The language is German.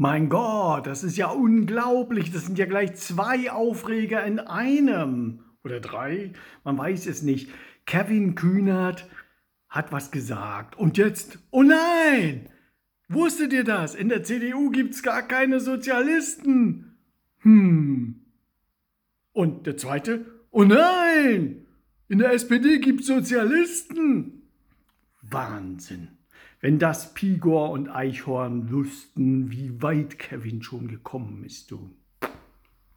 Mein Gott, das ist ja unglaublich. Das sind ja gleich zwei Aufreger in einem. Oder drei, man weiß es nicht. Kevin Kühnert hat was gesagt. Und jetzt, oh nein! Wusstet ihr das? In der CDU gibt's gar keine Sozialisten. Hm. Und der zweite, oh nein! In der SPD gibt's Sozialisten. Wahnsinn. Wenn das Pigor und Eichhorn wüssten, wie weit Kevin schon gekommen ist, du.